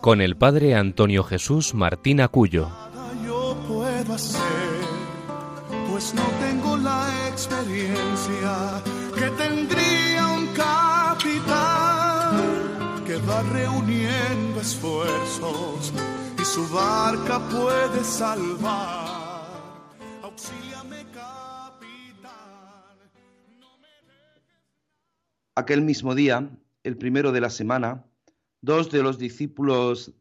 con el padre Antonio Jesús Martín Acuyo. Yo puedo hacer, pues no tengo la experiencia que tendría un capitán que va reuniendo esfuerzos y su barca puede salvar. Auxíliame, capitán. Aquel mismo día, el primero de la semana, dos de los discípulos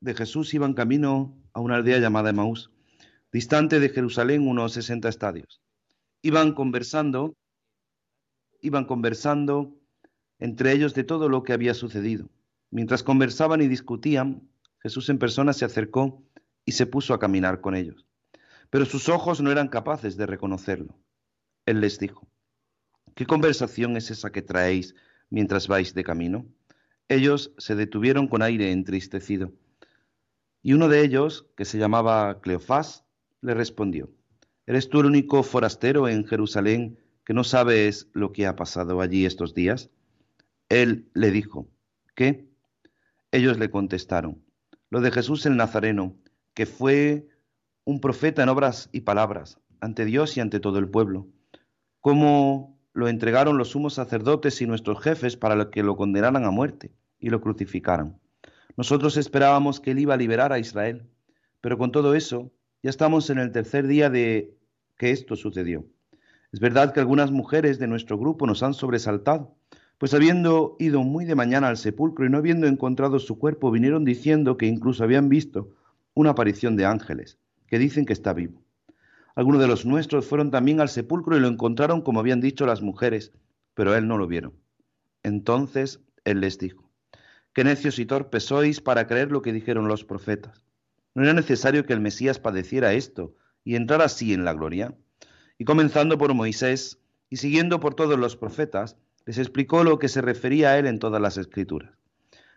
de Jesús iban camino a una aldea llamada Emaús, distante de Jerusalén unos 60 estadios. Iban conversando, iban conversando entre ellos de todo lo que había sucedido. Mientras conversaban y discutían, Jesús en persona se acercó y se puso a caminar con ellos. Pero sus ojos no eran capaces de reconocerlo. Él les dijo, ¿qué conversación es esa que traéis mientras vais de camino? Ellos se detuvieron con aire entristecido. Y uno de ellos, que se llamaba Cleofás, le respondió, ¿Eres tú el único forastero en Jerusalén que no sabes lo que ha pasado allí estos días? Él le dijo, ¿qué? Ellos le contestaron, lo de Jesús el Nazareno, que fue un profeta en obras y palabras, ante Dios y ante todo el pueblo. Cómo lo entregaron los sumos sacerdotes y nuestros jefes para que lo condenaran a muerte y lo crucificaran. Nosotros esperábamos que él iba a liberar a Israel, pero con todo eso ya estamos en el tercer día de que esto sucedió. Es verdad que algunas mujeres de nuestro grupo nos han sobresaltado, pues habiendo ido muy de mañana al sepulcro y no habiendo encontrado su cuerpo, vinieron diciendo que incluso habían visto una aparición de ángeles, que dicen que está vivo. Algunos de los nuestros fueron también al sepulcro y lo encontraron como habían dicho las mujeres, pero él no lo vieron. Entonces él les dijo, qué necios y torpes sois para creer lo que dijeron los profetas. No era necesario que el Mesías padeciera esto y entrara así en la gloria. Y comenzando por Moisés y siguiendo por todos los profetas, les explicó lo que se refería a él en todas las escrituras.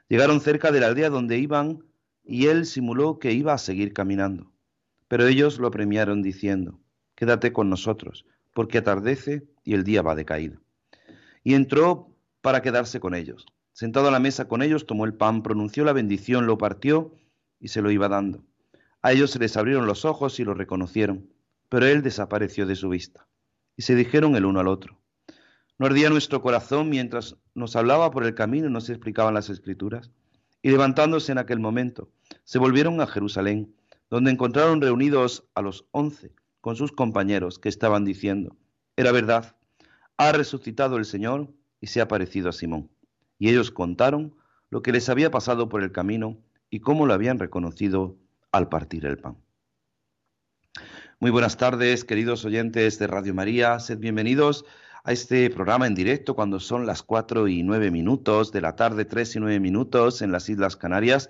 Llegaron cerca de la aldea donde iban y él simuló que iba a seguir caminando. Pero ellos lo premiaron diciendo, Quédate con nosotros, porque atardece y el día va decaído. Y entró para quedarse con ellos. Sentado a la mesa con ellos, tomó el pan, pronunció la bendición, lo partió y se lo iba dando. A ellos se les abrieron los ojos y lo reconocieron, pero él desapareció de su vista. Y se dijeron el uno al otro. ¿No ardía nuestro corazón mientras nos hablaba por el camino y nos explicaban las escrituras? Y levantándose en aquel momento, se volvieron a Jerusalén donde encontraron reunidos a los once con sus compañeros que estaban diciendo, era verdad, ha resucitado el Señor y se ha parecido a Simón. Y ellos contaron lo que les había pasado por el camino y cómo lo habían reconocido al partir el pan. Muy buenas tardes, queridos oyentes de Radio María, sed bienvenidos a este programa en directo cuando son las cuatro y nueve minutos de la tarde, tres y nueve minutos en las Islas Canarias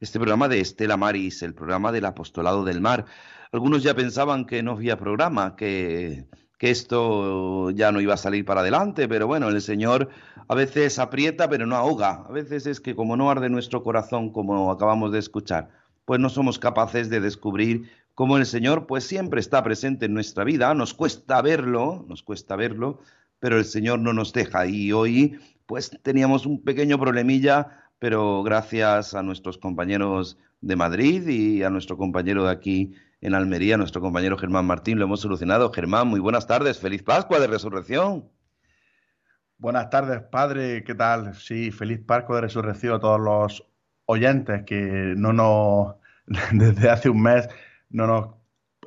este programa de Estela Maris, el programa del Apostolado del Mar. Algunos ya pensaban que no había programa, que, que esto ya no iba a salir para adelante, pero bueno, el Señor a veces aprieta pero no ahoga. A veces es que como no arde nuestro corazón, como acabamos de escuchar, pues no somos capaces de descubrir cómo el Señor pues siempre está presente en nuestra vida. Nos cuesta verlo, nos cuesta verlo, pero el Señor no nos deja. Y hoy pues teníamos un pequeño problemilla pero gracias a nuestros compañeros de Madrid y a nuestro compañero de aquí en Almería, nuestro compañero Germán Martín, lo hemos solucionado. Germán, muy buenas tardes, feliz Pascua de Resurrección. Buenas tardes, padre, ¿qué tal? Sí, feliz Pascua de Resurrección a todos los oyentes que no nos, desde hace un mes no nos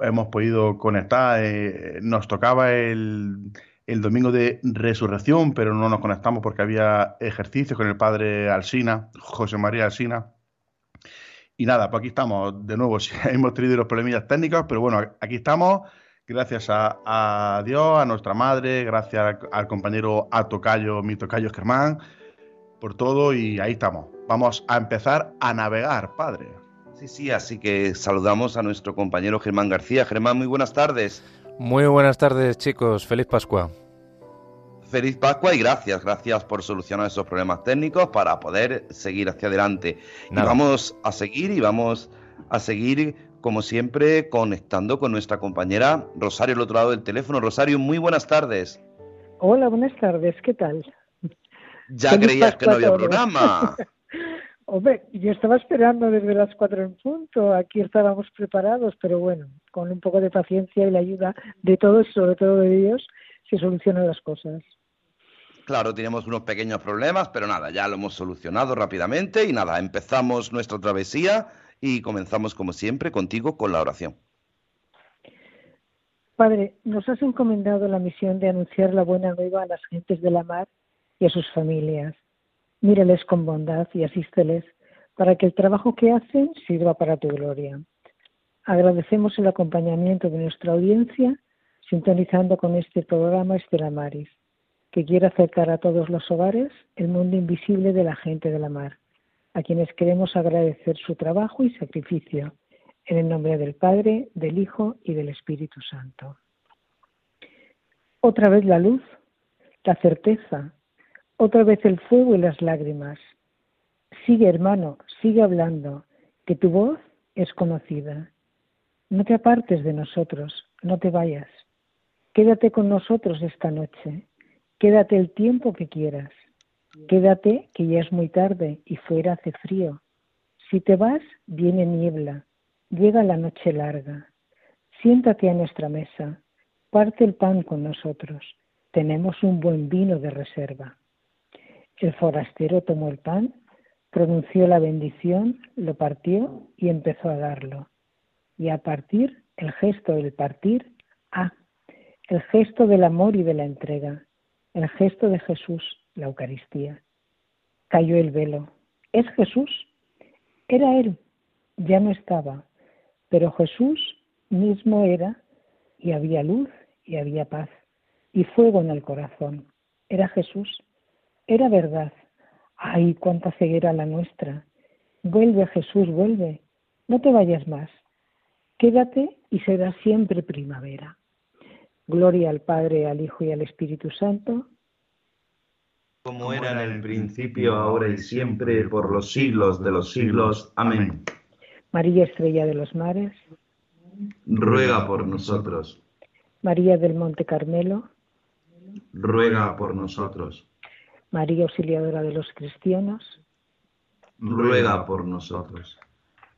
hemos podido conectar. Eh, nos tocaba el, el domingo de resurrección, pero no nos conectamos porque había ejercicios con el padre Alsina, José María Alsina. Y nada, pues aquí estamos de nuevo. hemos tenido los problemillas técnicos, pero bueno, aquí estamos. Gracias a, Dios, a nuestra madre, gracias al, compañero a mi Tocayo Germán. por todo y ahí estamos. Vamos a empezar a navegar, Padre. Sí, sí, así que saludamos a nuestro compañero Germán García. Germán, muy buenas tardes. Muy buenas tardes, chicos. Feliz Pascua. Feliz Pascua y gracias, gracias por solucionar esos problemas técnicos para poder seguir hacia adelante. Y vamos a seguir y vamos a seguir, como siempre, conectando con nuestra compañera Rosario al otro lado del teléfono. Rosario, muy buenas tardes. Hola, buenas tardes, ¿qué tal? Ya creías que no había programa. Hombre, yo estaba esperando desde las cuatro en punto, aquí estábamos preparados, pero bueno, con un poco de paciencia y la ayuda de todos, sobre todo de Dios, se solucionan las cosas. Claro, tenemos unos pequeños problemas, pero nada, ya lo hemos solucionado rápidamente y nada, empezamos nuestra travesía y comenzamos como siempre contigo con la oración. Padre, nos has encomendado la misión de anunciar la buena nueva a las gentes de la mar y a sus familias Míreles con bondad y asísteles para que el trabajo que hacen sirva para tu gloria. Agradecemos el acompañamiento de nuestra audiencia sintonizando con este programa Estela Maris, que quiere acercar a todos los hogares el mundo invisible de la gente de la mar, a quienes queremos agradecer su trabajo y sacrificio, en el nombre del Padre, del Hijo y del Espíritu Santo. Otra vez la luz, la certeza, otra vez el fuego y las lágrimas. Sigue, hermano, sigue hablando, que tu voz es conocida. No te apartes de nosotros, no te vayas. Quédate con nosotros esta noche. Quédate el tiempo que quieras. Quédate, que ya es muy tarde y fuera hace frío. Si te vas, viene niebla. Llega la noche larga. Siéntate a nuestra mesa. Parte el pan con nosotros. Tenemos un buen vino de reserva. El forastero tomó el pan, pronunció la bendición, lo partió y empezó a darlo. Y a partir, el gesto del partir, ah, el gesto del amor y de la entrega, el gesto de Jesús, la Eucaristía. Cayó el velo. ¿Es Jesús? Era Él, ya no estaba, pero Jesús mismo era y había luz y había paz y fuego en el corazón. Era Jesús. Era verdad. Ay, cuánta ceguera la nuestra. Vuelve, Jesús, vuelve. No te vayas más. Quédate y será siempre primavera. Gloria al Padre, al Hijo y al Espíritu Santo. Como era en el principio, ahora y siempre, por los siglos de los siglos. Amén. María Estrella de los Mares. Ruega por nosotros. María del Monte Carmelo. Ruega por nosotros. María Auxiliadora de los Cristianos, ruega por nosotros.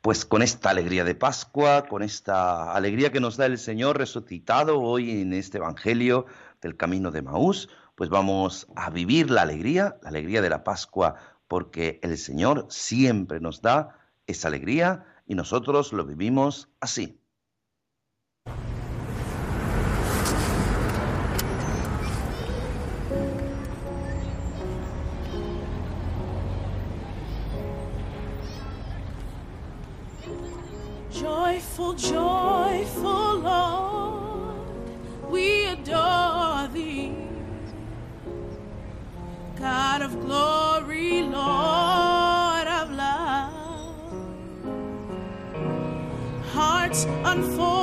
Pues con esta alegría de Pascua, con esta alegría que nos da el Señor resucitado hoy en este Evangelio del Camino de Maús, pues vamos a vivir la alegría, la alegría de la Pascua, porque el Señor siempre nos da esa alegría y nosotros lo vivimos así. Joyful, joyful Lord, we adore thee. God of glory, Lord of love. Hearts unfold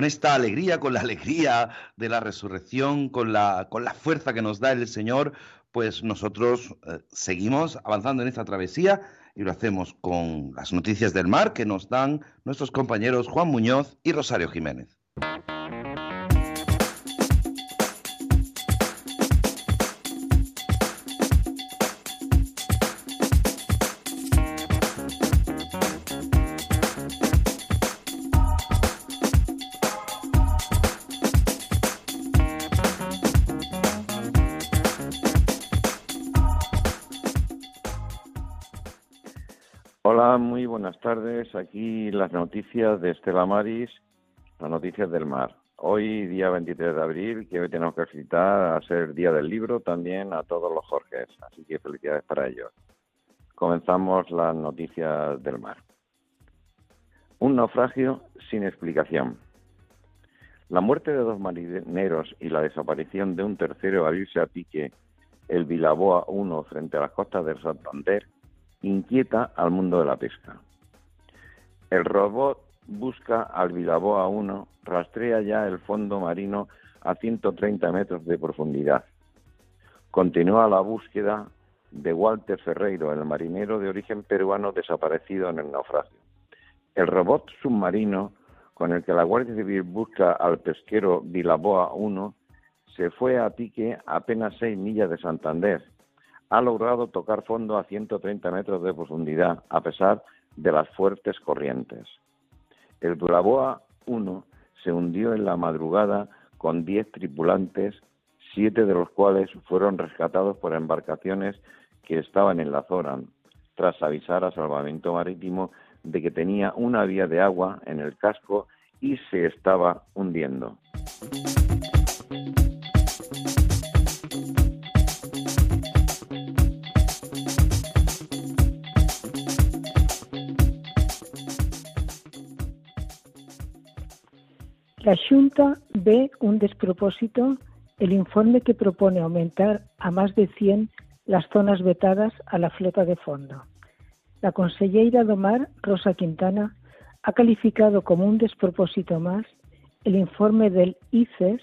con esta alegría, con la alegría de la resurrección, con la, con la fuerza que nos da el Señor, pues nosotros eh, seguimos avanzando en esta travesía y lo hacemos con las noticias del mar que nos dan nuestros compañeros Juan Muñoz y Rosario Jiménez. Tardes. Aquí las noticias de Estela Maris, las noticias del mar. Hoy, día 23 de abril, que hoy tenemos que felicitar a ser Día del Libro también a todos los Jorges, así que felicidades para ellos. Comenzamos las noticias del mar. Un naufragio sin explicación. La muerte de dos marineros y la desaparición de un tercero al irse a pique el Vilaboa 1 frente a las costas del Santander inquieta al mundo de la pesca. El robot busca al Vilaboa 1, rastrea ya el fondo marino a 130 metros de profundidad. Continúa la búsqueda de Walter Ferreiro, el marinero de origen peruano desaparecido en el naufragio. El robot submarino con el que la Guardia Civil busca al pesquero Vilaboa 1 se fue a pique apenas 6 millas de Santander. Ha logrado tocar fondo a 130 metros de profundidad, a pesar de las fuertes corrientes. El Vilaboa 1 se hundió en la madrugada con 10 tripulantes, siete de los cuales fueron rescatados por embarcaciones que estaban en la zona, tras avisar a Salvamento Marítimo de que tenía una vía de agua en el casco y se estaba hundiendo. La Junta ve un despropósito el informe que propone aumentar a más de 100 las zonas vetadas a la flota de fondo. La consellera do Mar, Rosa Quintana, ha calificado como un despropósito más el informe del ICES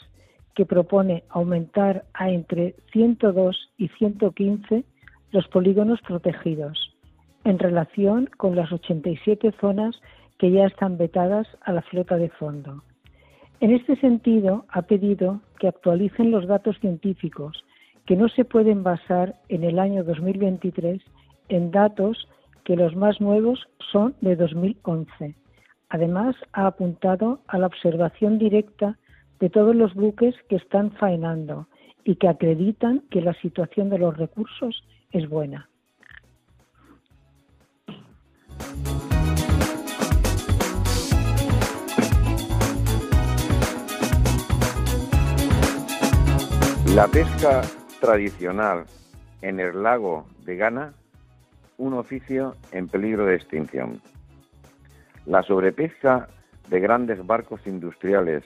que propone aumentar a entre 102 y 115 los polígonos protegidos en relación con las 87 zonas que ya están vetadas a la flota de fondo. En este sentido, ha pedido que actualicen los datos científicos, que no se pueden basar en el año 2023 en datos que los más nuevos son de 2011. Además, ha apuntado a la observación directa de todos los buques que están faenando y que acreditan que la situación de los recursos es buena. La pesca tradicional en el lago de Ghana, un oficio en peligro de extinción. La sobrepesca de grandes barcos industriales,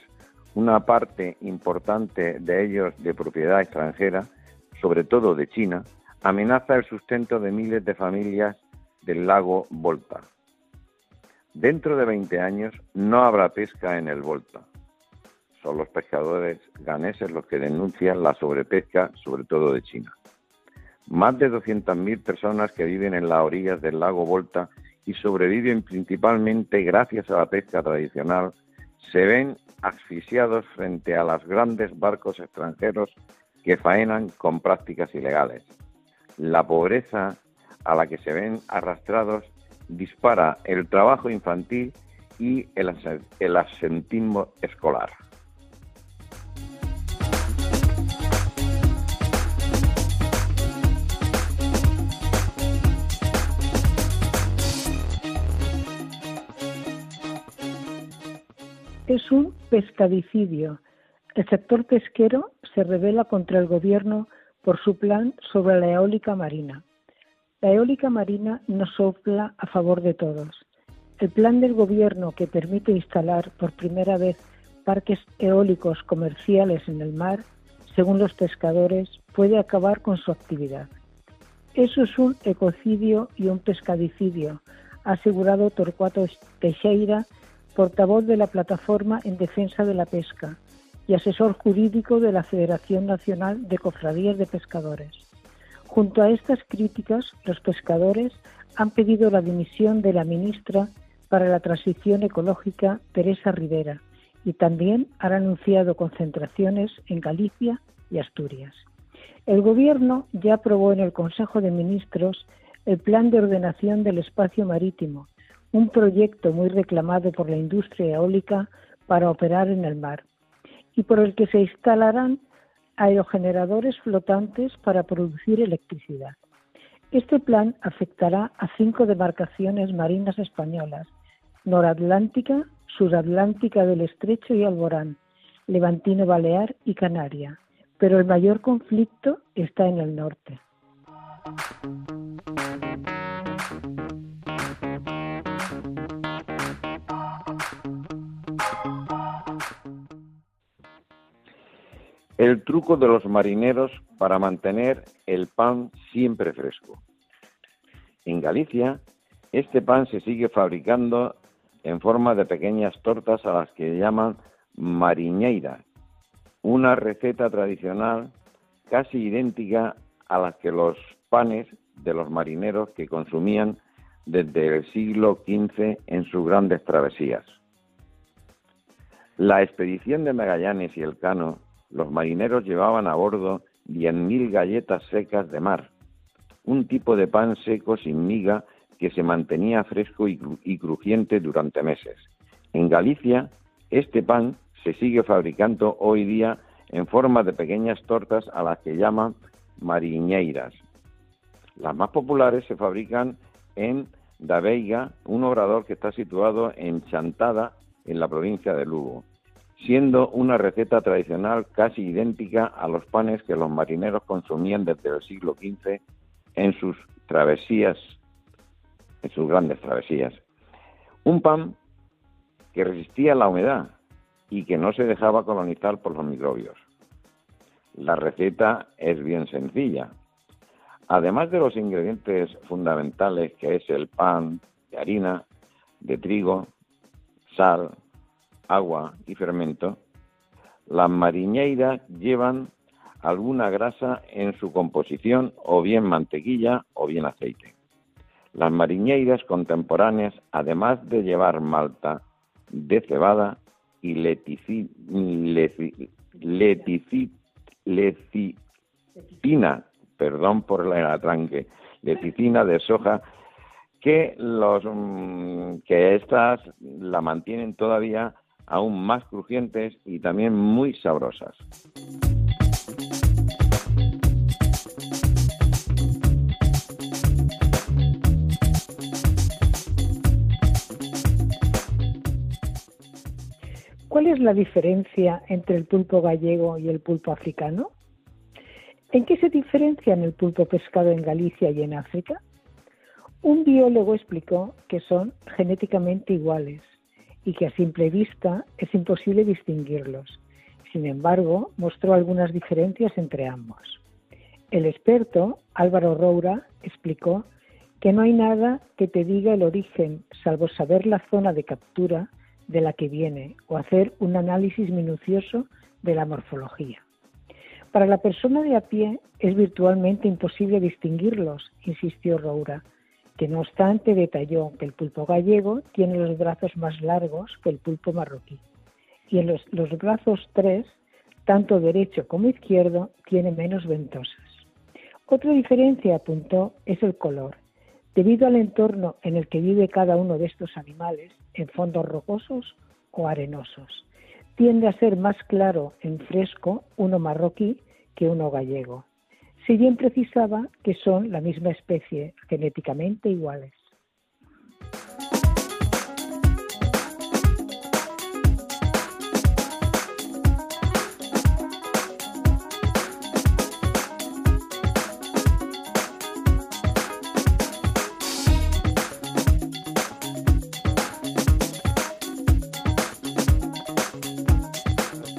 una parte importante de ellos de propiedad extranjera, sobre todo de China, amenaza el sustento de miles de familias del lago Volta. Dentro de 20 años no habrá pesca en el Volta. Son los pescadores ganeses los que denuncian la sobrepesca, sobre todo de China. Más de 200.000 personas que viven en las orillas del lago Volta y sobreviven principalmente gracias a la pesca tradicional, se ven asfixiados frente a los grandes barcos extranjeros que faenan con prácticas ilegales. La pobreza a la que se ven arrastrados dispara el trabajo infantil y el, el asentismo escolar. Es un pescadicidio. El sector pesquero se revela contra el gobierno por su plan sobre la eólica marina. La eólica marina no sopla a favor de todos. El plan del gobierno que permite instalar por primera vez parques eólicos comerciales en el mar, según los pescadores, puede acabar con su actividad. Eso es un ecocidio y un pescadicidio, ha asegurado Torcuato Teixeira, portavoz de la Plataforma en Defensa de la Pesca y asesor jurídico de la Federación Nacional de Cofradías de Pescadores. Junto a estas críticas, los pescadores han pedido la dimisión de la ministra para la Transición Ecológica, Teresa Rivera, y también han anunciado concentraciones en Galicia y Asturias. El Gobierno ya aprobó en el Consejo de Ministros el Plan de Ordenación del Espacio Marítimo, un proyecto muy reclamado por la industria eólica para operar en el mar, y por el que se instalarán aerogeneradores flotantes para producir electricidad. Este plan afectará a cinco demarcaciones marinas españolas, Noratlántica, Suratlántica del Estrecho y Alborán, Levantino Balear y Canaria, pero el mayor conflicto está en el norte. El truco de los marineros para mantener el pan siempre fresco. En Galicia, este pan se sigue fabricando en forma de pequeñas tortas a las que llaman mariñeira, una receta tradicional casi idéntica a las que los panes de los marineros que consumían desde el siglo XV en sus grandes travesías. La expedición de Magallanes y Elcano, los marineros llevaban a bordo 10.000 galletas secas de mar, un tipo de pan seco sin miga que se mantenía fresco y, cru- y crujiente durante meses. En Galicia, este pan se sigue fabricando hoy día en forma de pequeñas tortas a las que llaman mariñeiras. Las más populares se fabrican en Da Veiga, un obrador que está situado en Chantada, en la provincia de Lugo, siendo una receta tradicional casi idéntica a los panes que los marineros consumían desde el siglo XV en sus travesías, en sus grandes travesías. Un pan que resistía la humedad y que no se dejaba colonizar por los microbios. La receta es bien sencilla. Además de los ingredientes fundamentales que es el pan de harina, de trigo, sal, agua y fermento, las mariñeiras llevan alguna grasa en su composición o bien mantequilla o bien aceite. Las mariñeiras contemporáneas, además de llevar malta de cebada y letici- leticina, perdón por el atranque, leticina de soja, que los mm, que estas la mantienen todavía aún más crujientes y también muy sabrosas. ¿Cuál es la diferencia entre el pulpo gallego y el pulpo africano? ¿En qué se diferencian el pulpo pescado en Galicia y en África? Un biólogo explicó que son genéticamente iguales y que a simple vista es imposible distinguirlos. Sin embargo, mostró algunas diferencias entre ambos. El experto Álvaro Roura explicó que no hay nada que te diga el origen, salvo saber la zona de captura de la que viene o hacer un análisis minucioso de la morfología. Para la persona de a pie es virtualmente imposible distinguirlos, insistió Roura, que no obstante detalló que el pulpo gallego tiene los brazos más largos que el pulpo marroquí y en los, los brazos tres, tanto derecho como izquierdo, tiene menos ventosas. Otra diferencia, apuntó, es el color. Debido al entorno en el que vive cada uno de estos animales, en fondos rocosos o arenosos, tiende a ser más claro en fresco uno marroquí que uno gallego. Si bien precisaba que son la misma especie, genéticamente iguales.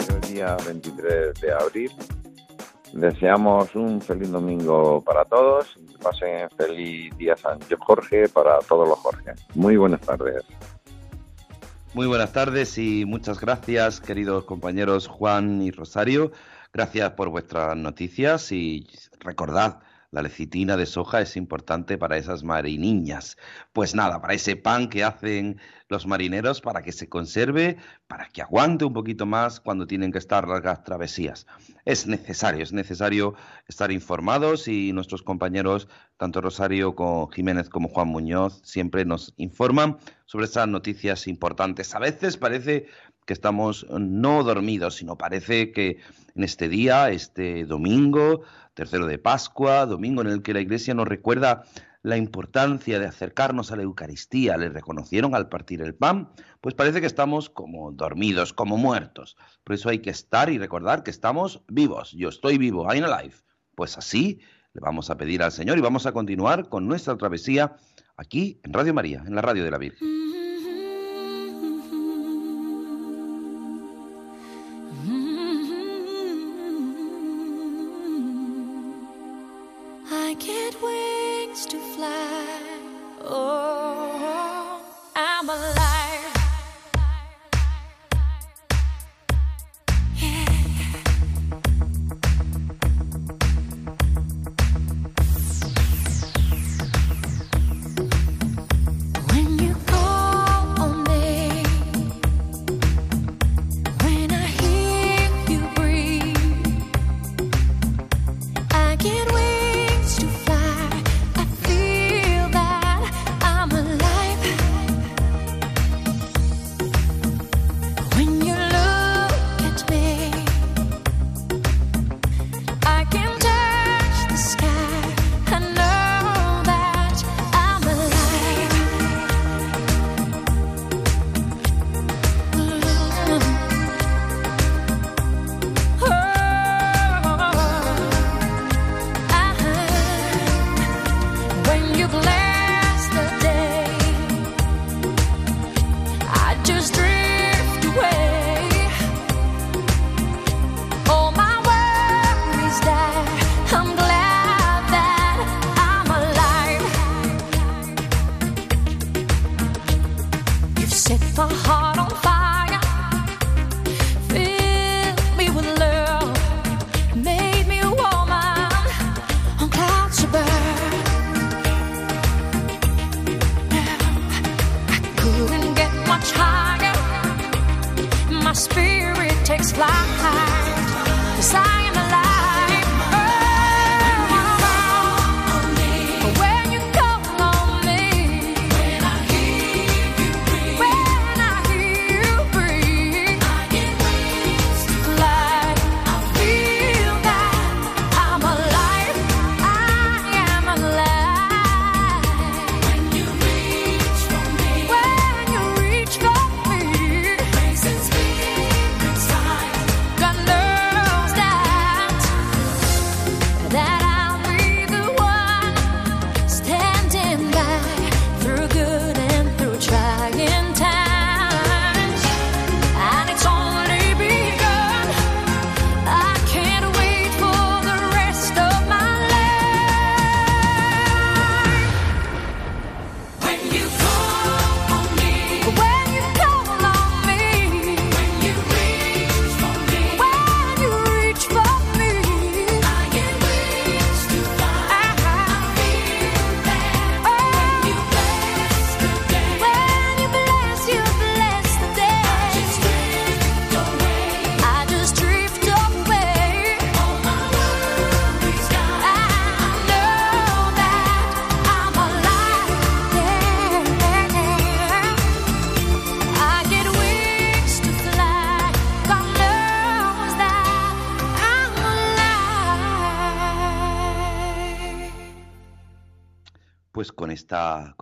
el día 23 de abril. Deseamos un feliz domingo para todos y que pasen feliz día San Jorge para todos los Jorge. Muy buenas tardes. Muy buenas tardes y muchas gracias, queridos compañeros Juan y Rosario. Gracias por vuestras noticias y recordad, la lecitina de soja es importante para esas mariniñas. Pues nada, para ese pan que hacen los marineros para que se conserve, para que aguante un poquito más cuando tienen que estar largas travesías. Es necesario, es necesario estar informados y nuestros compañeros, tanto Rosario como Jiménez como Juan Muñoz, siempre nos informan sobre esas noticias importantes. A veces parece que estamos no dormidos, sino parece que en este día, este domingo, tercero de Pascua, domingo en el que la Iglesia nos recuerda la importancia de acercarnos a la Eucaristía, le reconocieron al partir el pan, pues parece que estamos como dormidos, como muertos. Por eso hay que estar y recordar que estamos vivos. Yo estoy vivo, I'm alive. Pues así le vamos a pedir al Señor y vamos a continuar con nuestra travesía aquí en Radio María, en la radio de la Virgen.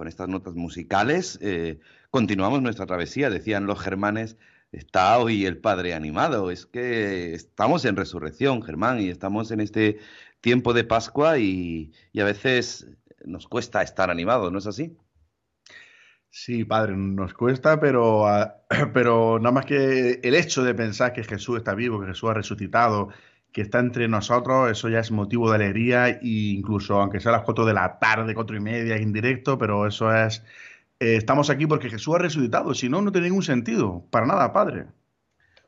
Con estas notas musicales eh, continuamos nuestra travesía. Decían los germanes, está hoy el Padre animado. Es que estamos en resurrección, Germán, y estamos en este tiempo de Pascua y, y a veces nos cuesta estar animados, ¿no es así? Sí, padre, nos cuesta, pero, ah, pero nada más que el hecho de pensar que Jesús está vivo, que Jesús ha resucitado, que está entre nosotros, eso ya es motivo de alegría, e incluso aunque sea a las 4 de la tarde, cuatro y media, es indirecto, pero eso es, eh, estamos aquí porque Jesús ha resucitado, si no, no tiene ningún sentido, para nada, padre.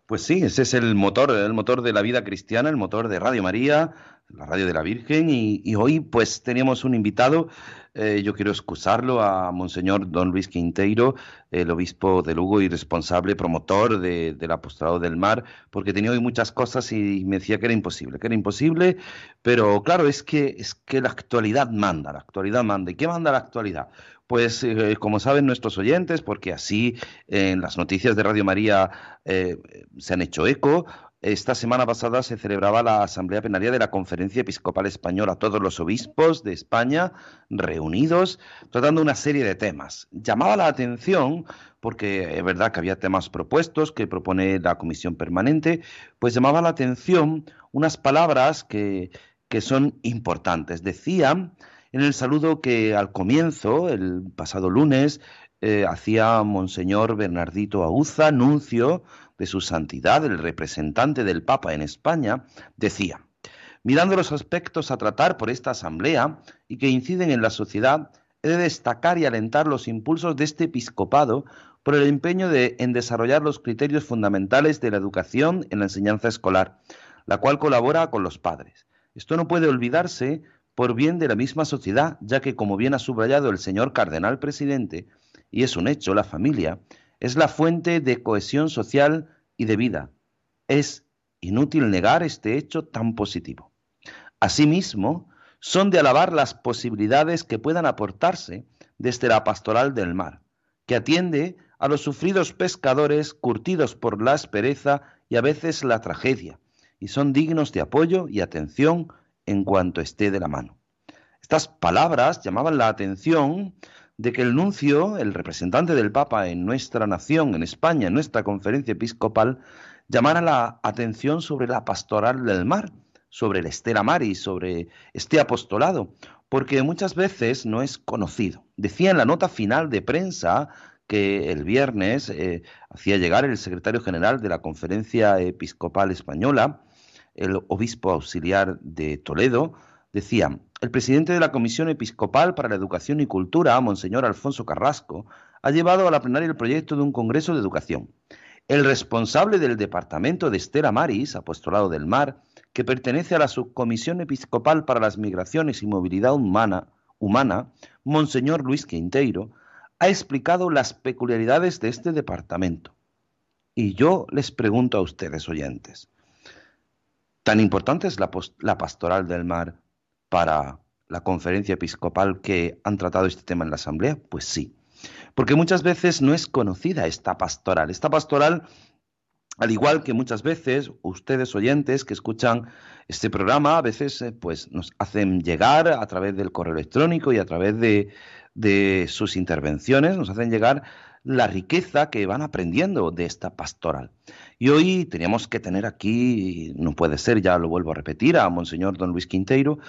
Pues sí, ese es el motor, el motor de la vida cristiana, el motor de Radio María, la radio de la Virgen, y, hoy pues teníamos un invitado, eh, yo quiero excusarlo a Monseñor Don Luis Quinteiro, el obispo de Lugo y responsable, promotor de- del apostolado del mar, porque tenía hoy muchas cosas y me decía que era imposible, que era imposible, pero claro, es que, es que la actualidad manda, la actualidad manda. ¿Y qué manda la actualidad? Pues eh, como saben nuestros oyentes, porque así en las noticias de Radio María eh, se han hecho eco, esta semana pasada se celebraba la Asamblea Plenaria de la Conferencia Episcopal Española, todos los obispos de España reunidos, tratando una serie de temas. Llamaba la atención, porque es verdad que había temas propuestos que propone la Comisión Permanente, pues llamaba la atención unas palabras que, que son importantes. Decían en el saludo que al comienzo, el pasado lunes, eh, hacía Monseñor Bernardito Auza, nuncio de su santidad, el representante del Papa en España, decía, mirando los aspectos a tratar por esta asamblea y que inciden en la sociedad, he de destacar y alentar los impulsos de este episcopado por el empeño de, en desarrollar los criterios fundamentales de la educación en la enseñanza escolar, la cual colabora con los padres. Esto no puede olvidarse por bien de la misma sociedad, ya que, como bien ha subrayado el señor cardenal presidente, y es un hecho, la familia es la fuente de cohesión social y de vida. Es inútil negar este hecho tan positivo. Asimismo, son de alabar las posibilidades que puedan aportarse desde la pastoral del mar, que atiende a los sufridos pescadores curtidos por la aspereza y a veces la tragedia, y son dignos de apoyo y atención en cuanto esté de la mano. Estas palabras llamaban la atención de que el nuncio, el representante del Papa en nuestra nación, en España, en nuestra conferencia episcopal, llamara la atención sobre la pastoral del mar, sobre el Estela Maris, sobre este apostolado, porque muchas veces no es conocido. Decía en la nota final de prensa que el viernes eh, hacía llegar el secretario general de la Conferencia Episcopal Española, el obispo auxiliar de Toledo, decía, el presidente de la Comisión Episcopal para la Educación y Cultura, Monseñor Alfonso Carrasco, ha llevado a la plenaria el proyecto de un Congreso de Educación. El responsable del departamento de Estela Maris, Apostolado del Mar, que pertenece a la Subcomisión Episcopal para las Migraciones y Movilidad Humana, humana Monseñor Luis Quinteiro, ha explicado las peculiaridades de este departamento. Y yo les pregunto a ustedes, oyentes, ¿tan importante es la, pastoral del mar para la conferencia episcopal que han tratado este tema en la Asamblea? Pues sí, porque muchas veces no es conocida esta pastoral. Esta pastoral, al igual que muchas veces ustedes oyentes que escuchan este programa, a veces eh, pues nos hacen llegar a través del correo electrónico y a través de sus intervenciones, nos hacen llegar la riqueza que van aprendiendo de esta pastoral. Y hoy teníamos que tener aquí, no puede ser, ya lo vuelvo a repetir, a Monseñor Don Luis Quinteiro,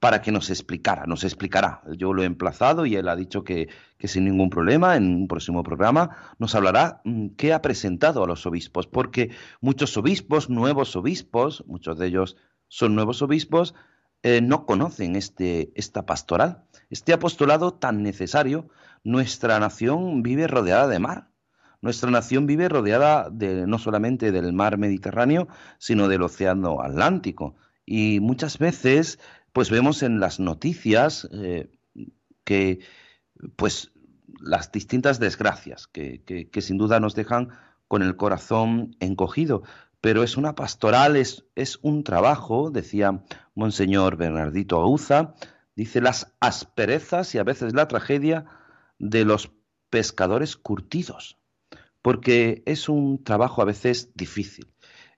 para que nos explicara, nos explicará. Yo lo he emplazado y él ha dicho que, sin ningún problema en un próximo programa nos hablará mm, qué ha presentado a los obispos, porque muchos obispos, nuevos obispos, muchos de ellos son nuevos obispos, eh, no conocen este, esta pastoral, este apostolado tan necesario. Nuestra nación vive rodeada de mar. Nuestra nación vive rodeada de, no solamente del mar Mediterráneo, sino del océano Atlántico. Y muchas veces, pues vemos en las noticias eh, que, pues, las distintas desgracias que, que, que sin duda nos dejan con el corazón encogido pero es una pastoral, es, es un trabajo, decía Monseñor Bernardito Auza, dice las asperezas y a veces la tragedia de los pescadores curtidos, porque es un trabajo a veces difícil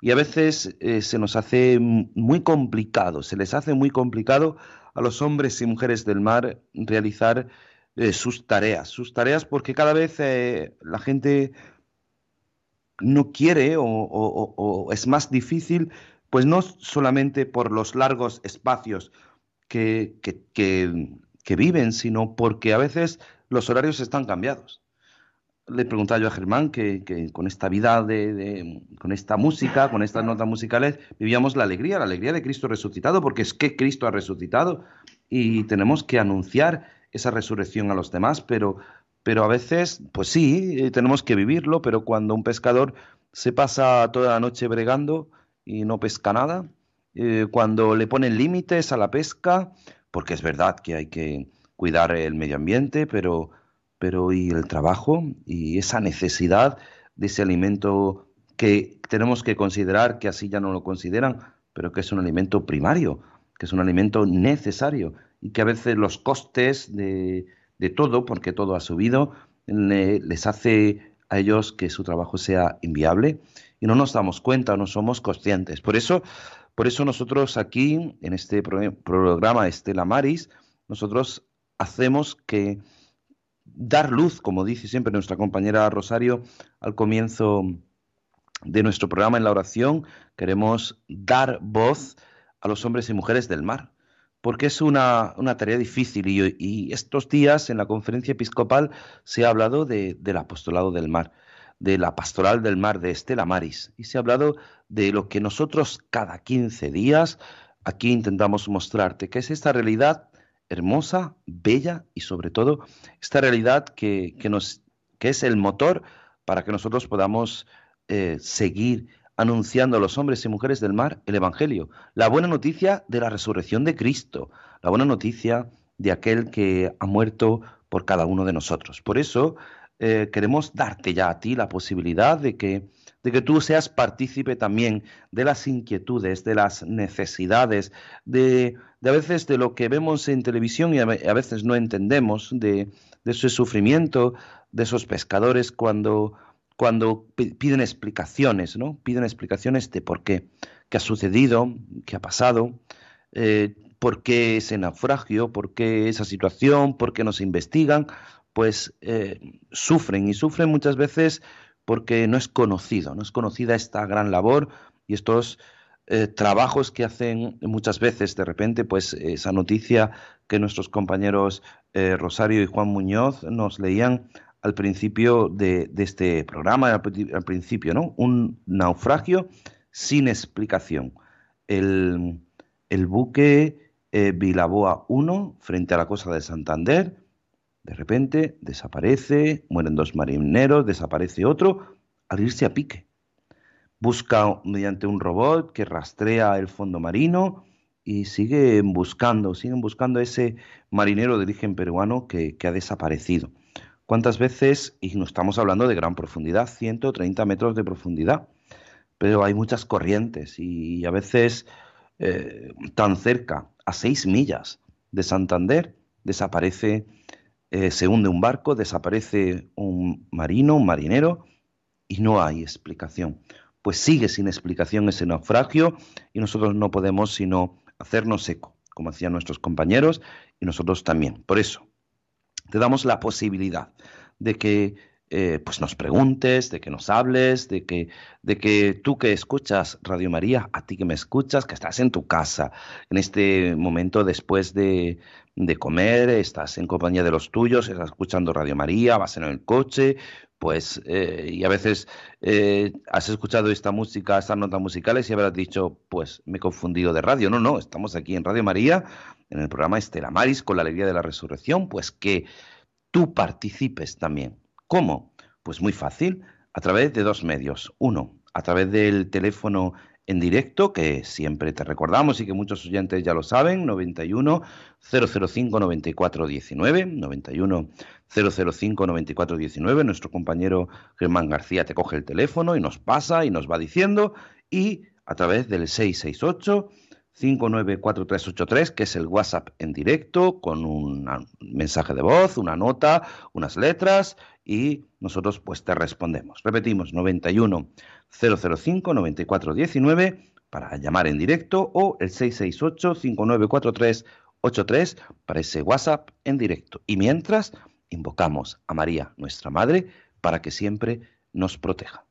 y a veces eh, se nos hace muy complicado, se les hace muy complicado a los hombres y mujeres del mar realizar eh, sus tareas, sus tareas porque cada vez eh, la gente no quiere o, es más difícil, pues no solamente por los largos espacios que- que viven, sino porque a veces los horarios están cambiados. Le preguntaba yo a Germán que, que con esta vida, de, de- con esta música, con estas notas musicales, vivíamos la alegría, la alegría de Cristo resucitado, porque es que Cristo ha resucitado y tenemos que anunciar esa resurrección a los demás, pero, pero a veces, pues sí, eh, tenemos que vivirlo, pero cuando un pescador se pasa toda la noche bregando y no pesca nada, eh, cuando le ponen límites a la pesca, porque es verdad que hay que cuidar el medio ambiente, pero, pero y el trabajo y esa necesidad de ese alimento que tenemos que considerar, que así ya no lo consideran, pero que es un alimento primario, que es un alimento necesario y que a veces los costes de, de todo, porque todo ha subido, le- les hace a ellos que su trabajo sea inviable y no nos damos cuenta, no somos conscientes. Por eso, por eso nosotros aquí, en este pro- programa Estela Maris, nosotros hacemos que dar luz, como dice siempre nuestra compañera Rosario al comienzo de nuestro programa en la oración, queremos dar voz a los hombres y mujeres del mar, porque es una, tarea difícil y, y estos días en la conferencia episcopal se ha hablado de- del apostolado del mar, de la pastoral del mar de Estela Maris, y se ha hablado de lo que nosotros cada 15 días aquí intentamos mostrarte, que es esta realidad hermosa, bella y sobre todo esta realidad que, que es el motor para que nosotros podamos eh, seguir anunciando a los hombres y mujeres del mar el Evangelio, la buena noticia de la resurrección de Cristo, la buena noticia de aquel que ha muerto por cada uno de nosotros. Por eso eh, queremos darte ya a ti la posibilidad de que, de que tú seas partícipe también de las inquietudes, de las necesidades, de, de a veces de lo que vemos en televisión y a, ve- a veces no entendemos, de, de ese sufrimiento de esos pescadores cuando, cuando pi- piden explicaciones, ¿no? Piden explicaciones de por qué, qué ha sucedido, qué ha pasado, eh, por qué ese naufragio, por qué esa situación, por qué nos investigan, pues eh, sufren y sufren muchas veces porque no es conocido, no es conocida esta gran labor y estos eh, trabajos que hacen muchas veces de repente, pues esa noticia que nuestros compañeros eh, Rosario y Juan Muñoz nos leían al principio de, este programa, al, al principio, ¿no? Un naufragio sin explicación. El, el buque eh, Bilaboa 1 frente a la costa de Santander, de repente desaparece, mueren dos marineros, desaparece otro, al irse a pique. Busca mediante un robot que rastrea el fondo marino y siguen buscando, siguen buscando a ese marinero de origen peruano que, que ha desaparecido. ¿Cuántas veces, y no estamos hablando de gran profundidad, 130 metros de profundidad, pero hay muchas corrientes y a veces eh, tan cerca, a seis millas de Santander, desaparece, eh, se hunde un barco, desaparece un marino, un marinero, y no hay explicación. Pues sigue sin explicación ese naufragio y nosotros no podemos sino hacernos eco, como hacían nuestros compañeros y nosotros también. Por eso, te damos la posibilidad de que eh, pues nos preguntes, de que nos hables, de que, de que tú que escuchas Radio María, a ti que me escuchas, que estás en tu casa, en este momento después de, de comer, estás en compañía de los tuyos, estás escuchando Radio María, vas en el coche, pues, eh, y a veces eh, has escuchado esta música, estas notas musicales y habrás dicho, pues me he confundido de radio. No, no, estamos aquí en Radio María, en el programa Estela Maris, con la alegría de la resurrección, pues que tú participes también. ¿Cómo? Pues muy fácil, a través de dos medios. Uno, a través del teléfono en directo, que siempre te recordamos y que muchos oyentes ya lo saben, 91 005 94 19, 91 005 94 19. Nuestro compañero Germán García te coge el teléfono y nos pasa y nos va diciendo, y a través del 668 594383, que es el WhatsApp en directo, con un mensaje de voz, una nota, unas letras, y nosotros pues te respondemos. Repetimos, 91 005 9419 para llamar en directo o el 668 5943 683 para ese WhatsApp en directo. Y mientras, invocamos a María, nuestra Madre, para que siempre nos proteja.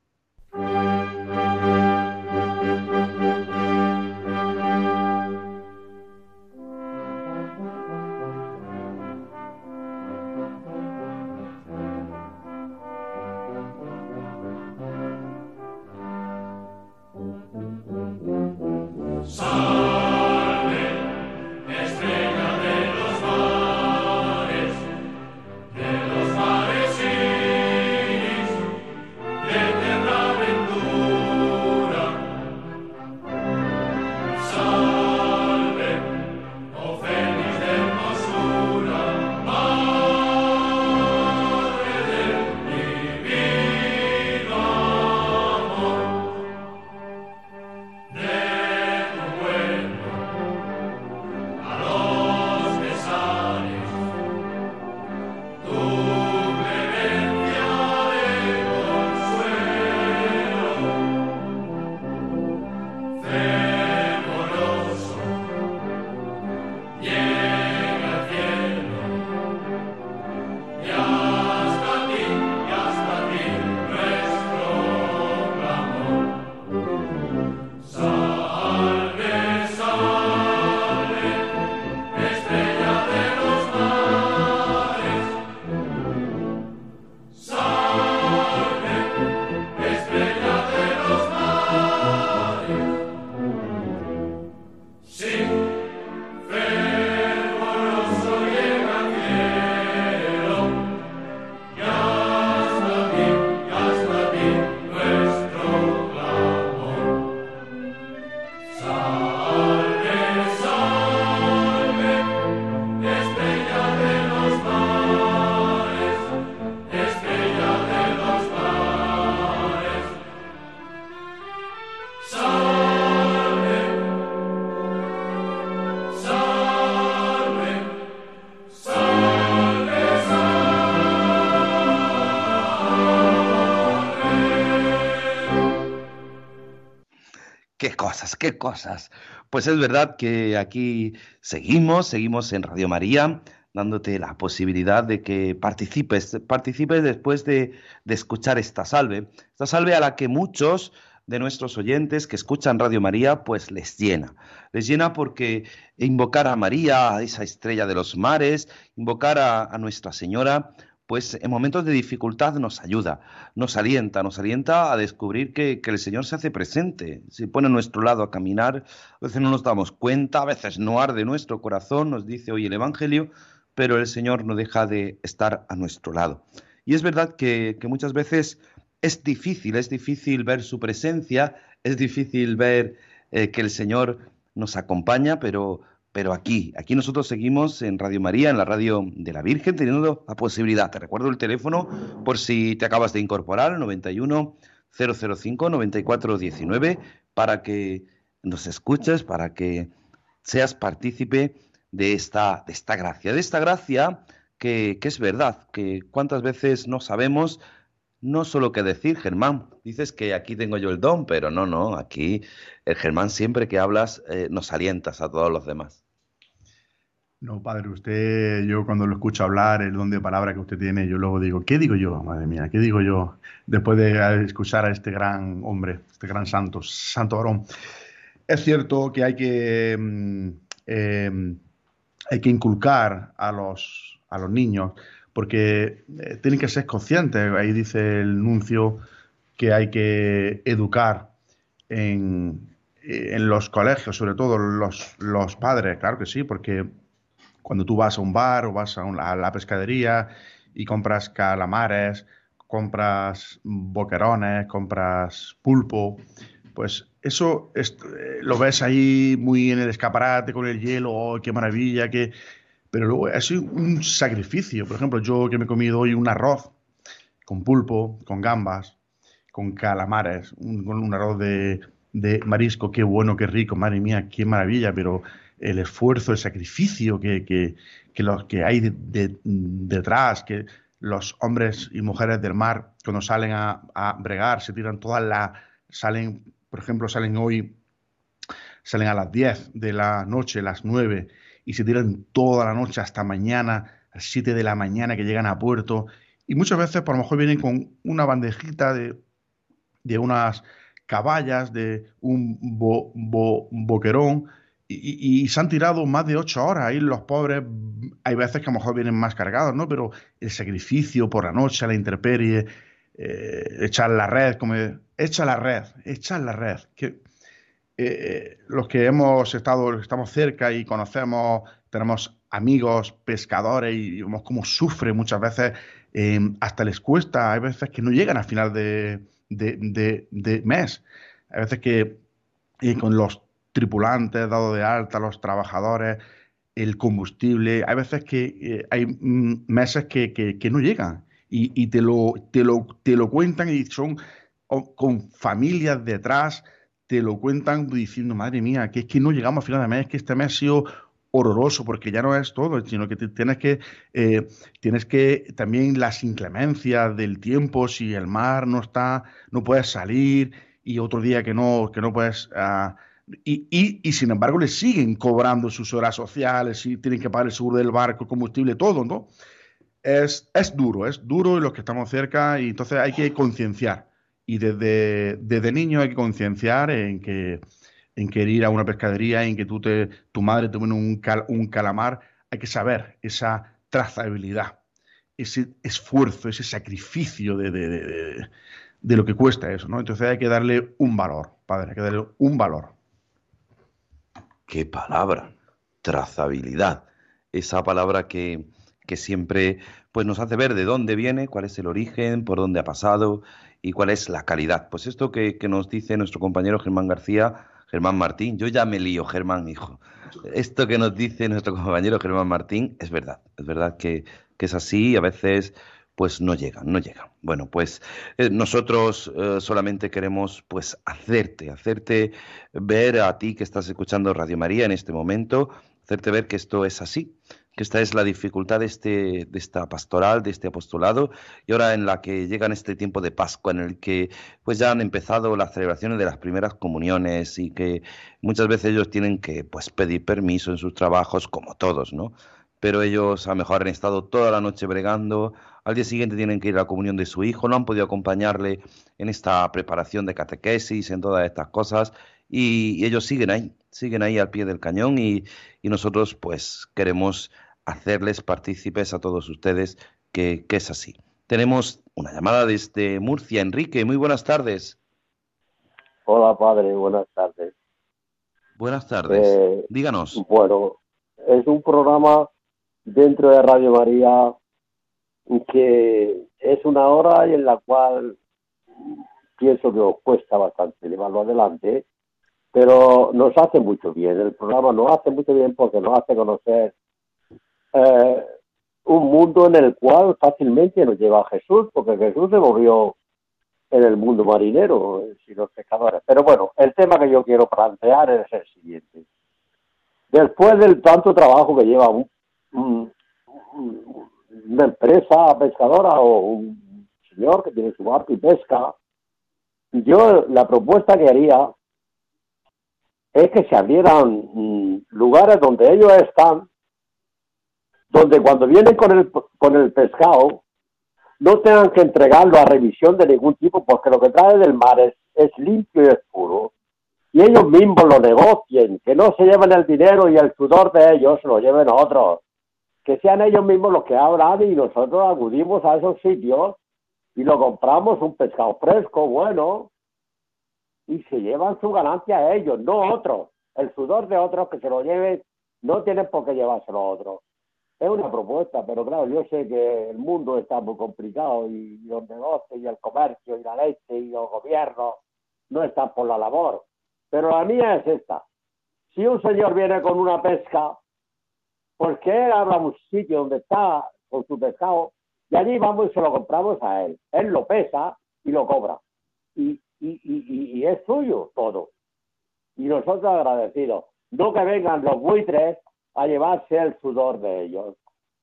Qué cosas. Pues es verdad que aquí seguimos, seguimos en Radio María, dándote la posibilidad de que participes, participes después de, de escuchar esta salve. Esta salve a la que muchos de nuestros oyentes que escuchan Radio María, pues les llena. Les llena porque invocar a María, a esa estrella de los mares, invocar a, a Nuestra Señora, pues en momentos de dificultad nos ayuda, nos alienta, nos alienta a descubrir que, el Señor se hace presente, se pone a nuestro lado a caminar, a veces no nos damos cuenta, a veces no arde nuestro corazón, nos dice hoy el Evangelio, pero el Señor no deja de estar a nuestro lado. Y es verdad que, que muchas veces es difícil, es difícil ver su presencia, es difícil ver eh, que el Señor nos acompaña, pero pero aquí, aquí nosotros seguimos en Radio María, en la radio de la Virgen, teniendo la posibilidad. Te recuerdo el teléfono por si te acabas de incorporar, 91 005 94 19, para que nos escuches, para que seas partícipe de esta, de esta gracia, de esta gracia que, que es verdad, que cuántas veces no sabemos no solo qué decir, Germán. Dices que aquí tengo yo el don, pero no, no, aquí el Germán siempre que hablas eh, nos alientas a todos los demás. No, padre, usted, yo cuando lo escucho hablar, el don de palabra que usted tiene, yo luego digo, ¿qué digo yo, madre mía? ¿Qué digo yo después de escuchar a este gran hombre, este gran santo, santo varón? Es cierto que hay que, eh, hay que inculcar a los, a los niños, porque eh, tienen que ser conscientes. Ahí dice el nuncio que hay que educar en, en los colegios, sobre todo los, los padres, claro que sí, porque cuando tú vas a un bar o vas a, la pescadería y compras calamares, compras boquerones, compras pulpo, pues eso es, lo ves ahí muy en el escaparate con el hielo, oh, qué maravilla, qué... pero luego es un sacrificio. Por ejemplo, yo que me he comido hoy un arroz con pulpo, con gambas, con calamares, un, un arroz de, de marisco, qué bueno, qué rico, madre mía, qué maravilla, pero el esfuerzo, el sacrificio que, que, que, que hay de, de, detrás, que los hombres y mujeres del mar, cuando salen a, a bregar, se tiran todas las, salen, por ejemplo, salen hoy, salen a las 10 de la noche, las 9, y se tiran toda la noche hasta mañana, a las 7 de la mañana que llegan a puerto. Y muchas veces por lo mejor vienen con una bandejita de, de unas caballas, de un bo- bo- boquerón, y- se han tirado más de ocho horas. Ahí los pobres, hay veces que a lo mejor vienen más cargados, ¿no? Pero el sacrificio por la noche, la intemperie, eh, echar la red, como echa la red, echar la red. Que, eh, los que hemos estado, estamos cerca y conocemos, tenemos amigos pescadores y vemos cómo sufren muchas veces, eh, hasta les cuesta, hay veces que no llegan al final de, de- de- de mes, hay veces que eh, con los tripulantes dado de alta, los trabajadores, el combustible, hay veces que eh, hay mm, meses que, que- no llegan y, y te, lo, te, lo, te lo cuentan y son con familias detrás, te lo cuentan diciendo, madre mía, que es que no llegamos a final de mes, que este mes ha sido horroroso, porque ya no es todo, sino que tienes que, eh, tienes que también las inclemencias del tiempo, si el mar no está, no puedes salir, y otro día que no, que no puedes... ah, y, sin embargo le siguen cobrando sus horas sociales y tienen que pagar el seguro del barco, el combustible, todo, ¿no? Es, es duro, es duro y los que estamos cerca y entonces hay que concienciar. Y desde, desde niño hay que concienciar en que, en que ir a una pescadería, en que tú te, tu madre te pone un, cal- un calamar, hay que saber esa trazabilidad, ese esfuerzo, ese sacrificio de- de- de- de lo que cuesta eso, ¿no? Entonces hay que darle un valor, padre, hay que darle un valor. Qué palabra, trazabilidad. Esa palabra que, que siempre pues, nos hace ver de dónde viene, cuál es el origen, por dónde ha pasado y cuál es la calidad. Pues esto que, que nos dice nuestro compañero Germán García, Germán Martín, yo ya me lío, Germán, hijo. Esto que nos dice nuestro compañero Germán Martín es verdad, es verdad que, que es así a veces pues no llegan, no llegan. Bueno, pues eh, nosotros eh, solamente queremos pues hacerte, hacerte ver a ti que estás escuchando Radio María en este momento, hacerte ver que esto es así, que esta es la dificultad de, este, de esta pastoral, de este apostolado, y ahora en la que llega en este tiempo de Pascua, en el que pues ya han empezado las celebraciones de las primeras comuniones y que muchas veces ellos tienen que pues pedir permiso en sus trabajos, como todos, ¿no? Pero ellos a lo mejor han estado toda la noche bregando, al día siguiente tienen que ir a la comunión de su hijo, no han podido acompañarle en esta preparación de catequesis, en todas estas cosas, y, y ellos siguen ahí, siguen ahí al pie del cañón y, y nosotros pues queremos hacerles partícipes a todos ustedes que, que es así. Tenemos una llamada desde Murcia, Enrique, muy buenas tardes. Hola, padre, buenas tardes. Buenas tardes. Eh, Díganos. Bueno, es un programa dentro de Radio María que es una hora y en la cual pienso que os cuesta bastante llevarlo adelante, pero nos hace mucho bien. El programa nos hace mucho bien porque nos hace conocer eh, un mundo en el cual fácilmente nos lleva a Jesús, porque Jesús se movió en el mundo marinero, y los pescadores. Pero bueno, el tema que yo quiero plantear es el siguiente. Después del tanto trabajo que lleva un- una empresa pescadora o un señor que tiene su barco y pesca, yo la propuesta que haría es que se abrieran mm, lugares donde ellos están, donde cuando vienen con el, con el pescado, no tengan que entregarlo a revisión de ningún tipo, porque lo que trae del mar es, es limpio y es puro. Y ellos mismos lo negocien, que no se lleven el dinero y el sudor de ellos, lo lleven a otros. Que sean ellos mismos los que hablan y nosotros acudimos a esos sitios y lo compramos un pescado fresco, bueno, y se llevan su ganancia a ellos, no otros. El sudor de otros que se lo lleven, no tienen por qué llevárselo a otros. Es una propuesta, pero claro, yo sé que el mundo está muy complicado y los negocios y el comercio y la leche y los gobiernos no están por la labor. Pero la mía es esta. Si un señor viene con una pesca, ¿por qué él habla un sitio donde está con su pescado y allí vamos y se lo compramos a él? Él lo pesa y lo cobra. Y, y, y, es suyo todo. Y nosotros agradecidos. No que vengan los buitres a llevarse el sudor de ellos.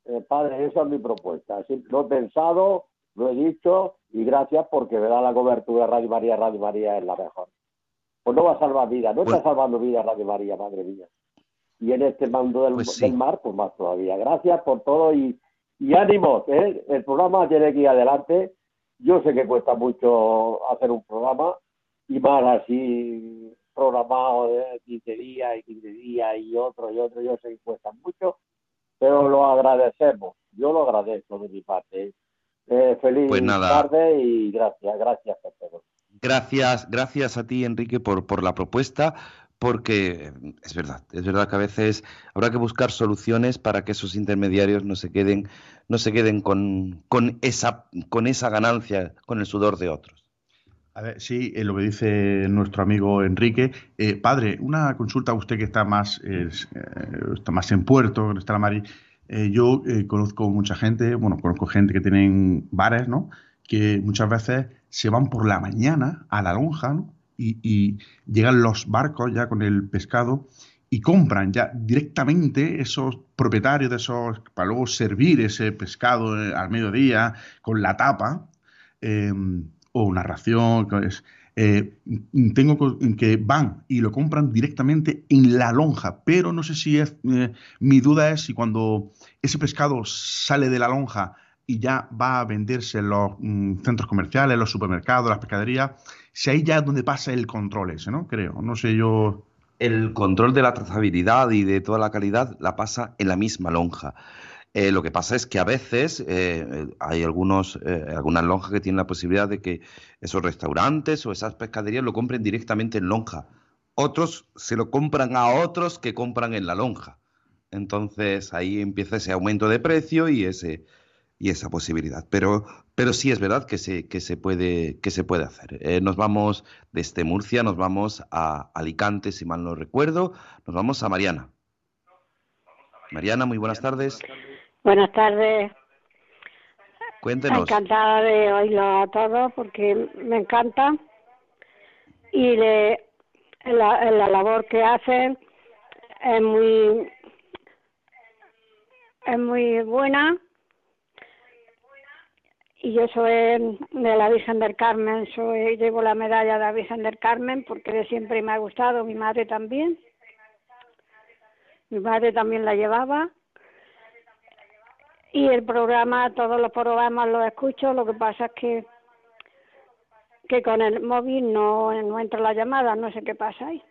Eh, padre, esa es mi propuesta. Sí, lo he pensado, lo he dicho y gracias porque me da la cobertura Radio María. Radio María es la mejor. Pues no va a salvar vidas, no está Bueno. salvando vidas Radio María, madre mía. Y en este mando del, Pues sí. del mar, pues más todavía. Gracias por todo y, y ánimos, ¿eh? El programa tiene que ir adelante. Yo sé que cuesta mucho hacer un programa y más así programado de 15 días y 15 días y otro y otro, yo sé que cuesta mucho, pero lo agradecemos. Yo lo agradezco de mi parte. Eh, feliz Pues tarde y gracias, gracias a todos. Gracias, gracias a ti, Enrique, por, por la propuesta, porque es verdad, es verdad que a veces habrá que buscar soluciones para que esos intermediarios no se queden, no se queden con, con esa, con esa ganancia, con el sudor de otros. A ver, sí, eh, lo que dice nuestro amigo Enrique. Eh, padre, una consulta a usted que está más, eh, está más en Puerto, que está la Mari. Yo conozco mucha gente, bueno, conozco gente que tienen bares, ¿no? Que muchas veces se van por la mañana a la lonja, ¿no? Y, llegan los barcos ya con el pescado y compran ya directamente esos propietarios de esos, para luego servir ese pescado eh, al mediodía con la tapa. eh, o una ración, eh, tengo que van y lo compran directamente en la lonja, pero no sé si es, eh, mi duda es si cuando ese pescado sale de la lonja y ya va a venderse en los mm, centros comerciales, los supermercados, las pescaderías, si ahí ya es donde pasa el control ese, ¿no? Creo, no sé yo. El control de la trazabilidad y de toda la calidad la pasa en la misma lonja. Eh, lo que pasa es que a veces eh, eh, hay algunos, algunas lonjas que tienen la posibilidad de que esos restaurantes o esas pescaderías lo compren directamente en lonja. Otros se lo compran a otros que compran en la lonja. Entonces ahí empieza ese aumento de precio y ese y esa posibilidad. Pero, pero sí es verdad que se, que se puede, que se puede hacer. Eh, nos vamos desde Murcia, nos vamos a Alicante, si mal no recuerdo, nos vamos a Mariana. Mariana, muy buenas tardes. Buenas tardes. Cuéntenos. Encantada de oírlo a todos porque me encanta y de la, la labor que hacen es muy es muy buena y yo soy de la Virgen del Carmen, soy llevo la medalla de la Virgen del Carmen porque de siempre me ha gustado, mi madre también. Mi madre también la llevaba y el programa, todos los programas los escucho, lo que pasa es que que con el móvil no, no entra la llamada, no sé qué pasa ahí.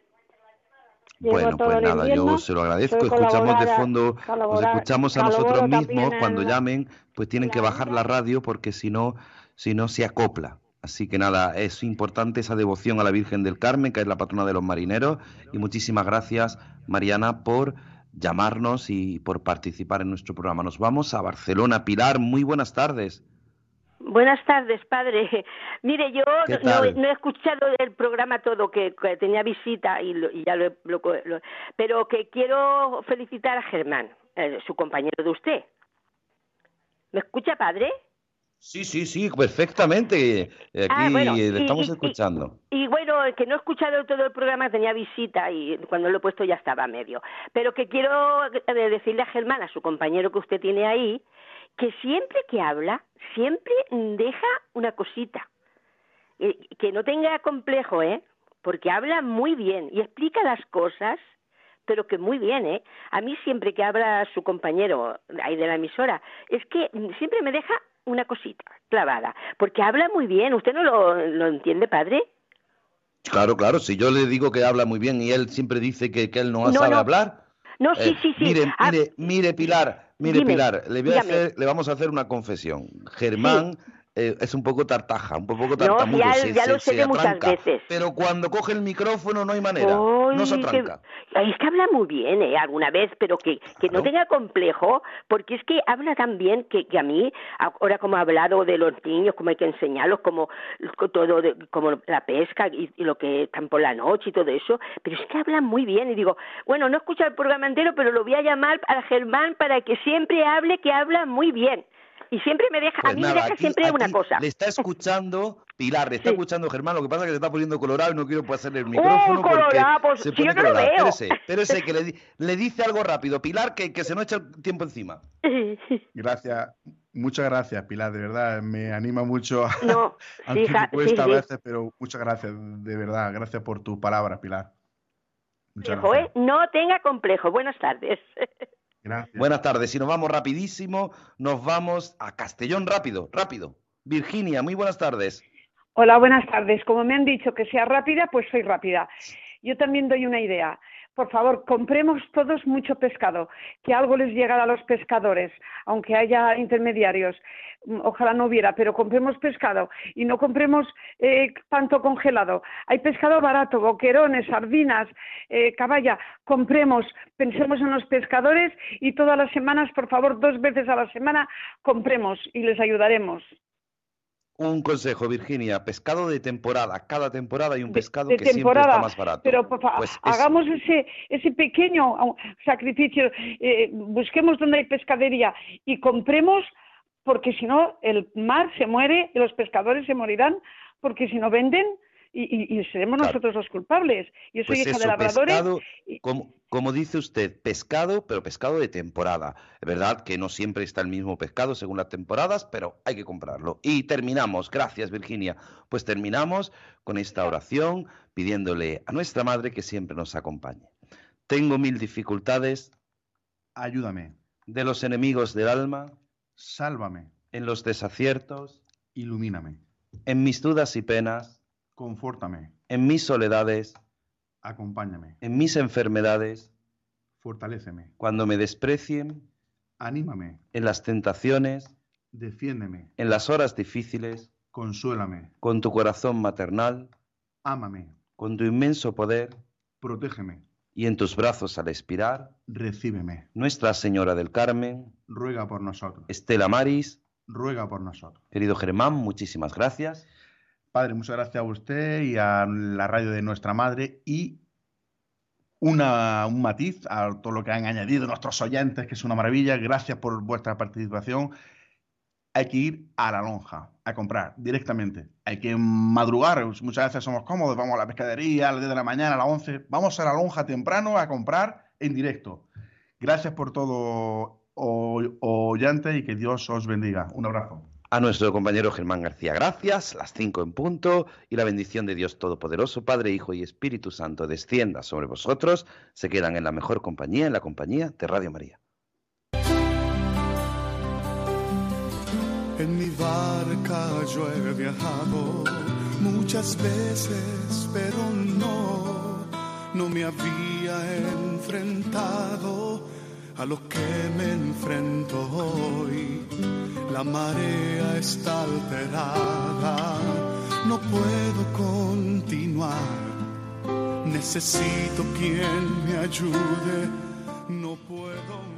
Llevo Bueno, pues nada, invierno, yo se lo agradezco. Escuchamos de fondo, nos escuchamos a nosotros mismos cuando la- llamen, pues tienen que bajar la radio porque si no, si no se acopla. Así que nada, es importante esa devoción a la Virgen del Carmen, que es la patrona de los marineros. Y muchísimas gracias, Mariana, por llamarnos y por participar en nuestro programa. Nos vamos a Barcelona. Pilar, muy buenas tardes. Buenas tardes, padre. Mire, yo ¿Qué no, he escuchado el programa todo, que, que tenía visita y, lo- y ya lo, he- lo- lo- Pero que quiero felicitar a Germán, eh, su compañero de usted. ¿Me escucha, padre? Sí, sí, sí, perfectamente. Aquí Ah, bueno, eh, y- le estamos y- y- escuchando. Y bueno, que no he escuchado todo el programa, tenía visita y cuando lo he puesto ya estaba a medio. Pero que quiero eh, decirle a Germán, a su compañero que usted tiene ahí, que siempre que habla, siempre deja una cosita. Eh, Que no tenga complejo, ¿eh? Porque habla muy bien y explica las cosas, pero que muy bien, ¿eh? A mí siempre que habla su compañero ahí de la emisora, es que siempre me deja una cosita clavada, porque habla muy bien. ¿Usted no lo, lo entiende, padre? Claro, claro, si yo le digo que habla muy bien y él siempre dice que, que él no, No, sabe no. hablar. No, sí, eh, sí, sí. Mire, Ah, mire, mire, Pilar, mire, Dime, Pilar, le, voy a hacer, le vamos a hacer una confesión. Germán eh, es un poco tartaja, un poco No, tartamudo, ya- se, ya se- lo sé se muchas veces. Pero cuando coge el micrófono no hay manera, no se que- atranca. Ay, es que habla muy bien, ¿eh? Alguna vez, pero que, que no tenga complejo, porque es que habla tan bien que, que a mí, ahora como ha hablado de los niños, como hay que enseñarlos, como co- todo, de- como la pesca y, y lo que están por la noche y todo eso, pero es que habla muy bien. Y digo, bueno, no he escuchado el programa entero, pero lo voy a llamar a Germán para que siempre hable, que habla muy bien. Y siempre me deja, a Pues mí nada, me deja aquí- siempre una aquí cosa. Le está escuchando Pilar, le está Sí. escuchando Germán, lo que pasa es que se está poniendo colorado y no quiero pasarle el micrófono ¡Oh, porque colorado! Pues se si pone yo no lo colorado. veo. Espérese, espérese, que le, le dice algo rápido. Pilar, que, que se nos echa el tiempo encima. Gracias, muchas gracias, Pilar, de verdad, me anima mucho. a- No, aunque fija- me cuesta sí, sí. a veces, pero muchas gracias, de verdad, gracias por tus palabras, Pilar. Muchas complejo, ¿eh? No tenga complejo. Buenas tardes. Gracias. Buenas tardes. Y nos vamos rapidísimo, nos vamos a Castellón rápido, rápido. Virginia, muy buenas tardes. Hola, buenas tardes. Como me han dicho que sea rápida, pues soy rápida. Yo también doy una idea. Por favor, compremos todos mucho pescado, que algo les llegará a los pescadores, aunque haya intermediarios. Mm, Ojalá no hubiera, pero compremos pescado y no compremos eh, tanto congelado. Hay pescado barato, boquerones, sardinas, eh, caballa. Compremos, pensemos en los pescadores y todas las semanas, por favor, dos veces a la semana, compremos y les ayudaremos. Un consejo, Virginia, pescado de temporada. Cada temporada hay un pescado de que siempre está más barato. pero Pues es- hagamos ese ese pequeño au, sacrificio, eh, busquemos donde hay pescadería y compremos, porque si no el mar se muere y los pescadores se morirán, porque si no venden y, y- y seremos Claro. nosotros los culpables. Yo soy Pues hija eso, de labradores. pescado, como, como dice usted, pescado, pero pescado de temporada. Es verdad que no siempre está el mismo pescado según las temporadas, pero hay que comprarlo. Y terminamos, gracias Virginia, pues terminamos con esta oración pidiéndole a nuestra Madre que siempre nos acompañe. Tengo mil dificultades Ayúdame, de los enemigos del alma, sálvame, en los desaciertos, ilumíname, en mis dudas y penas, confórtame, en mis soledades, acompáñame, en mis enfermedades, fortaléceme, cuando me desprecien, anímame, en las tentaciones, defiéndeme, en las horas difíciles, consuélame, con tu corazón maternal, ámame, con tu inmenso poder, protégeme, y en tus brazos al expirar, recíbeme, Nuestra Señora del Carmen, ruega por nosotros, Estela Maris, ruega por nosotros. querido Germán, muchísimas gracias. Padre, muchas gracias a usted y a la radio de nuestra madre y una, un matiz a todo lo que han añadido nuestros oyentes, que es una maravilla. Gracias por vuestra participación. Hay que ir a la lonja a comprar directamente. Hay que madrugar. Muchas veces somos cómodos, vamos a la pescadería a las 10 de la mañana, a las 11. Vamos a la lonja temprano a comprar en directo. Gracias por todo, o- oyentes, y que Dios os bendiga. Un abrazo. A nuestro compañero Germán García, gracias. Las cinco en punto. Y la bendición de Dios Todopoderoso, Padre, Hijo y Espíritu Santo, descienda sobre vosotros. Se quedan en la mejor compañía, en la compañía de Radio María. En mi barca yo he viajado muchas veces, pero no, no me había enfrentado a lo que me enfrento hoy. La marea está alterada, no puedo continuar. Necesito quien me ayude, no puedo